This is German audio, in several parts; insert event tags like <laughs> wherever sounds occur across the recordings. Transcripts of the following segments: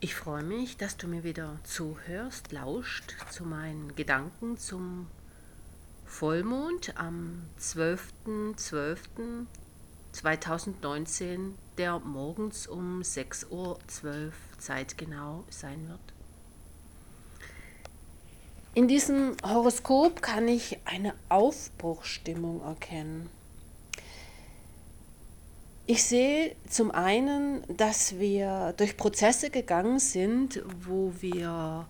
Ich freue mich, dass du mir wieder zuhörst, lauscht zu meinen Gedanken zum Vollmond am 12.12.2019, der morgens um 6.12 Uhr zeitgenau sein wird. In diesem Horoskop kann ich eine Aufbruchstimmung erkennen. Ich sehe zum einen, dass wir durch Prozesse gegangen sind, wo wir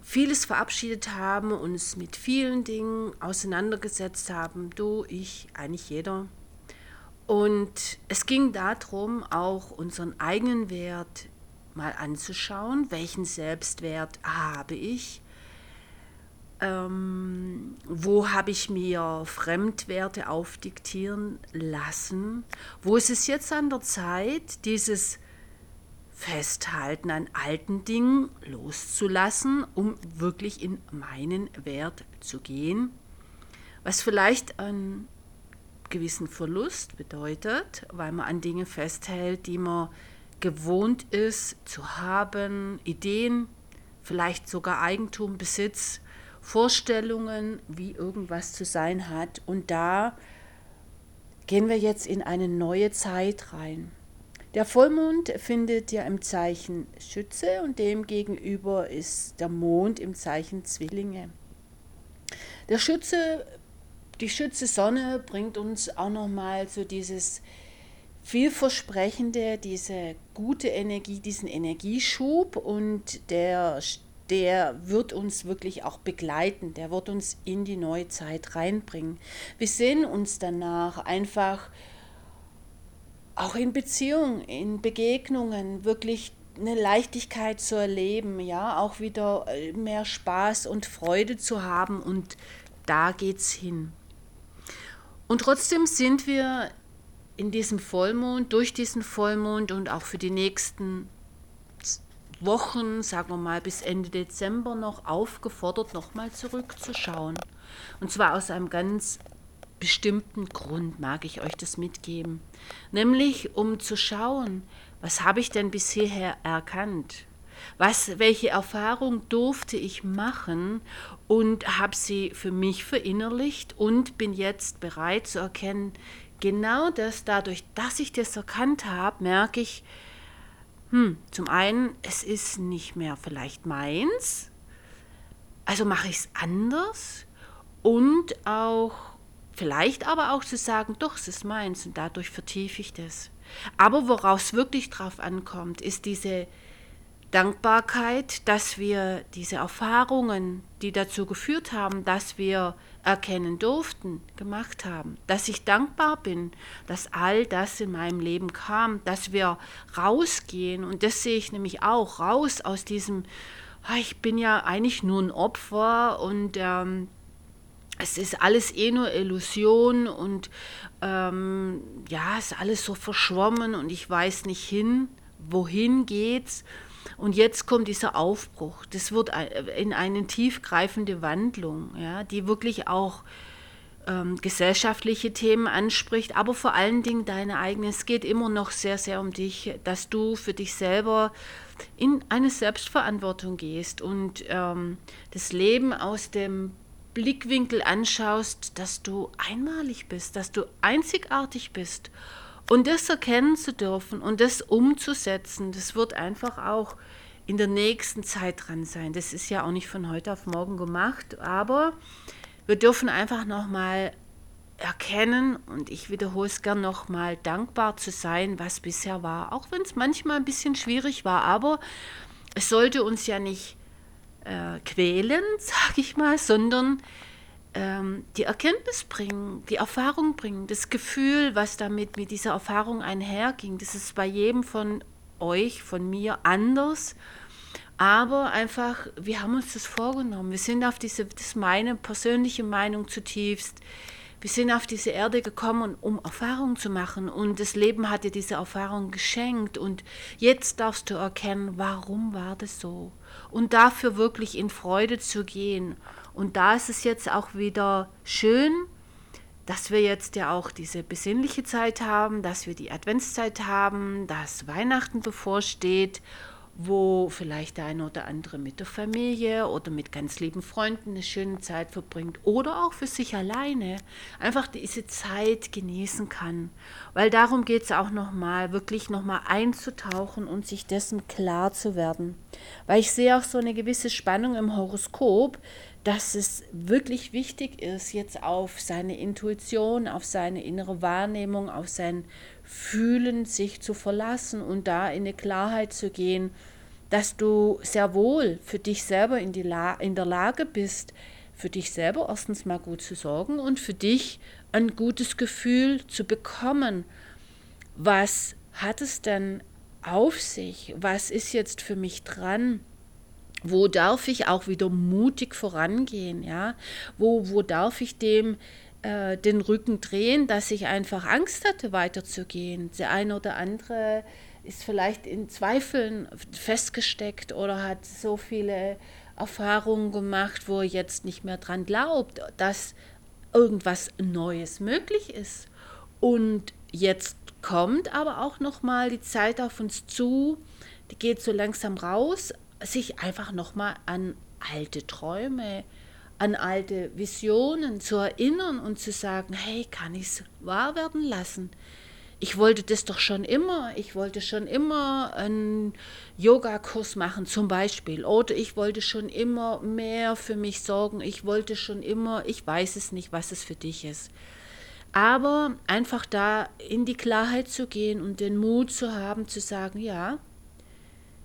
vieles verabschiedet haben, uns mit vielen Dingen auseinandergesetzt haben, du, ich, eigentlich jeder. Und es ging darum, auch unseren eigenen Wert mal anzuschauen, welchen Selbstwert habe ich, ähm, wo habe ich mir Fremdwerte aufdiktieren lassen, wo ist es jetzt an der Zeit, dieses Festhalten an alten Dingen loszulassen, um wirklich in meinen Wert zu gehen, was vielleicht einen gewissen Verlust bedeutet, weil man an Dinge festhält, die man gewohnt ist zu haben, Ideen, vielleicht sogar Eigentum, Besitz, Vorstellungen, wie irgendwas zu sein hat. Und da gehen wir jetzt in eine neue Zeit rein. Der Vollmond findet ja im Zeichen Schütze und dem gegenüber ist der Mond im Zeichen Zwillinge. Der Schütze, die Schütze Sonne bringt uns auch nochmal so dieses vielversprechende, diese gute Energie, diesen Energieschub und der der wird uns wirklich auch begleiten, der wird uns in die neue Zeit reinbringen. Wir sehen uns danach einfach auch in Beziehungen, in Begegnungen wirklich eine Leichtigkeit zu erleben, ja, auch wieder äh, mehr Spaß und Freude zu haben und da geht's hin. Und trotzdem sind wir in diesem Vollmond, durch diesen Vollmond und auch für die nächsten Wochen, sagen wir mal bis Ende Dezember noch aufgefordert, nochmal zurückzuschauen. Und zwar aus einem ganz bestimmten Grund mag ich euch das mitgeben. Nämlich um zu schauen, was habe ich denn bisher erkannt? Was, welche Erfahrung durfte ich machen und habe sie für mich verinnerlicht und bin jetzt bereit zu erkennen, genau das, dadurch, dass ich das erkannt habe, merke ich, hm, zum einen, es ist nicht mehr vielleicht meins, also mache ich es anders und auch vielleicht aber auch zu sagen, doch, es ist meins und dadurch vertiefe ich das. Aber woraus wirklich drauf ankommt, ist diese Dankbarkeit, dass wir diese Erfahrungen, die dazu geführt haben, dass wir erkennen durften, gemacht haben, dass ich dankbar bin, dass all das in meinem Leben kam, dass wir rausgehen und das sehe ich nämlich auch, raus aus diesem, ah, ich bin ja eigentlich nur ein Opfer und ähm, es ist alles eh nur Illusion und ähm, ja, es ist alles so verschwommen und ich weiß nicht hin, wohin geht's. Und jetzt kommt dieser Aufbruch. Das wird in eine tiefgreifende Wandlung, ja, die wirklich auch ähm, gesellschaftliche Themen anspricht, aber vor allen Dingen deine eigene. Es geht immer noch sehr, sehr um dich, dass du für dich selber in eine Selbstverantwortung gehst und ähm, das Leben aus dem Blickwinkel anschaust, dass du einmalig bist, dass du einzigartig bist und das erkennen zu dürfen und das umzusetzen, das wird einfach auch in der nächsten Zeit dran sein. Das ist ja auch nicht von heute auf morgen gemacht, aber wir dürfen einfach nochmal erkennen und ich wiederhole es gern nochmal, dankbar zu sein, was bisher war, auch wenn es manchmal ein bisschen schwierig war, aber es sollte uns ja nicht äh, quälen, <laughs> sage ich mal, sondern ähm, die Erkenntnis bringen, die Erfahrung bringen, das Gefühl, was damit mit dieser Erfahrung einherging. Das ist bei jedem von euch, von mir anders. Aber einfach, wir haben uns das vorgenommen. Wir sind auf diese, das ist meine persönliche Meinung zutiefst. Wir sind auf diese Erde gekommen, um Erfahrungen zu machen. Und das Leben hat dir diese Erfahrung geschenkt. Und jetzt darfst du erkennen, warum war das so. Und dafür wirklich in Freude zu gehen und da ist es jetzt auch wieder schön, dass wir jetzt ja auch diese besinnliche Zeit haben, dass wir die Adventszeit haben, dass Weihnachten bevorsteht wo vielleicht der eine oder andere mit der Familie oder mit ganz lieben Freunden eine schöne Zeit verbringt oder auch für sich alleine einfach diese Zeit genießen kann. Weil darum geht es auch nochmal, wirklich nochmal einzutauchen und sich dessen klar zu werden. Weil ich sehe auch so eine gewisse Spannung im Horoskop, dass es wirklich wichtig ist, jetzt auf seine Intuition, auf seine innere Wahrnehmung, auf sein Fühlen sich zu verlassen und da in eine Klarheit zu gehen, dass du sehr wohl für dich selber in, die La in der Lage bist, für dich selber erstens mal gut zu sorgen und für dich ein gutes Gefühl zu bekommen. Was hat es denn auf sich? Was ist jetzt für mich dran? Wo darf ich auch wieder mutig vorangehen? Ja? Wo, wo darf ich dem äh, den Rücken drehen, dass ich einfach Angst hatte, weiterzugehen? Der eine oder andere ist vielleicht in Zweifeln festgesteckt oder hat so viele Erfahrungen gemacht, wo er jetzt nicht mehr dran glaubt, dass irgendwas Neues möglich ist. Und jetzt kommt aber auch noch mal die Zeit auf uns zu, die geht so langsam raus, sich einfach noch mal an alte Träume, an alte Visionen zu erinnern und zu sagen, hey, kann ich es wahr werden lassen? ich wollte das doch schon immer. Ich wollte schon immer einen Yogakurs machen zum Beispiel. Oder ich wollte schon immer mehr für mich sorgen. Ich wollte schon immer, ich weiß es nicht, was es für dich ist. Aber einfach da in die Klarheit zu gehen und den Mut zu haben, zu sagen, ja,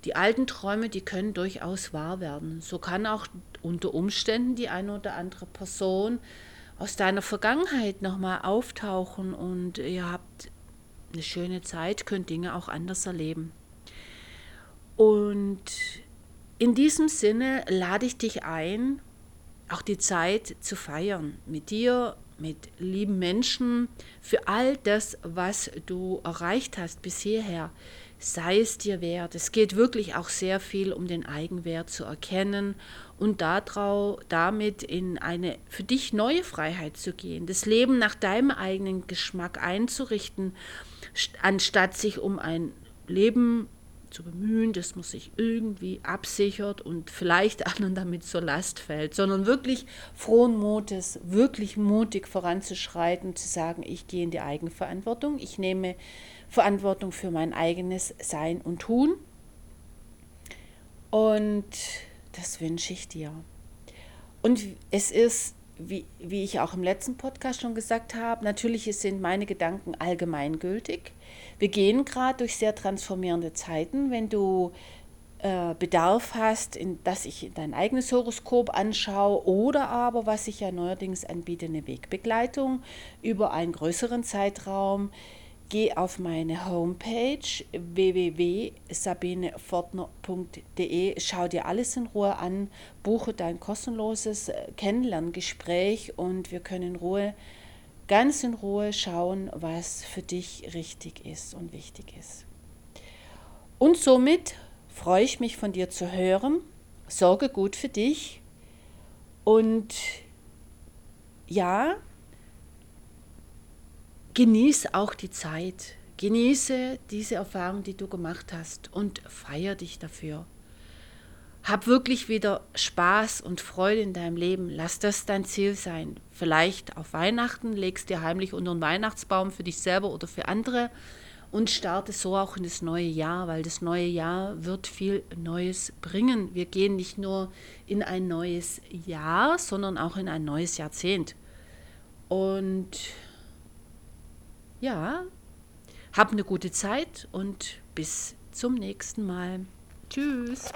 die alten Träume, die können durchaus wahr werden. So kann auch unter Umständen die eine oder andere Person aus deiner Vergangenheit nochmal auftauchen und ihr habt eine schöne Zeit, könnt Dinge auch anders erleben. Und in diesem Sinne lade ich dich ein, auch die Zeit zu feiern mit dir, mit lieben Menschen, für all das, was du erreicht hast bis hierher. Sei es dir wert. Es geht wirklich auch sehr viel um den Eigenwert zu erkennen und dadrau, damit in eine für dich neue Freiheit zu gehen, das Leben nach deinem eigenen Geschmack einzurichten anstatt sich um ein Leben zu bemühen, das man sich irgendwie absichert und vielleicht anderen damit zur Last fällt, sondern wirklich frohen Mutes, wirklich mutig voranzuschreiten, zu sagen, ich gehe in die Eigenverantwortung, ich nehme Verantwortung für mein eigenes Sein und Tun. Und das wünsche ich dir. Und es ist wie, wie ich auch im letzten Podcast schon gesagt habe, natürlich sind meine Gedanken allgemeingültig. Wir gehen gerade durch sehr transformierende Zeiten. Wenn du äh, Bedarf hast, in, dass ich dein eigenes Horoskop anschaue oder aber, was ich ja neuerdings anbiete, eine Wegbegleitung über einen größeren Zeitraum, geh auf meine Homepage www.sabinefortner.de, schau dir alles in Ruhe an, buche dein kostenloses äh, Kennenlerngespräch und wir können in Ruhe, ganz in Ruhe schauen, was für dich richtig ist und wichtig ist. Und somit freue ich mich von dir zu hören, sorge gut für dich und ja, genieß auch die Zeit. Genieße diese Erfahrung, die du gemacht hast und feier dich dafür. Hab wirklich wieder Spaß und Freude in deinem Leben. Lass das dein Ziel sein. Vielleicht auf Weihnachten legst dir heimlich unter den Weihnachtsbaum für dich selber oder für andere und starte so auch in das neue Jahr, weil das neue Jahr wird viel Neues bringen. Wir gehen nicht nur in ein neues Jahr, sondern auch in ein neues Jahrzehnt. Und ja, hab eine gute Zeit und bis zum nächsten Mal. Tschüss.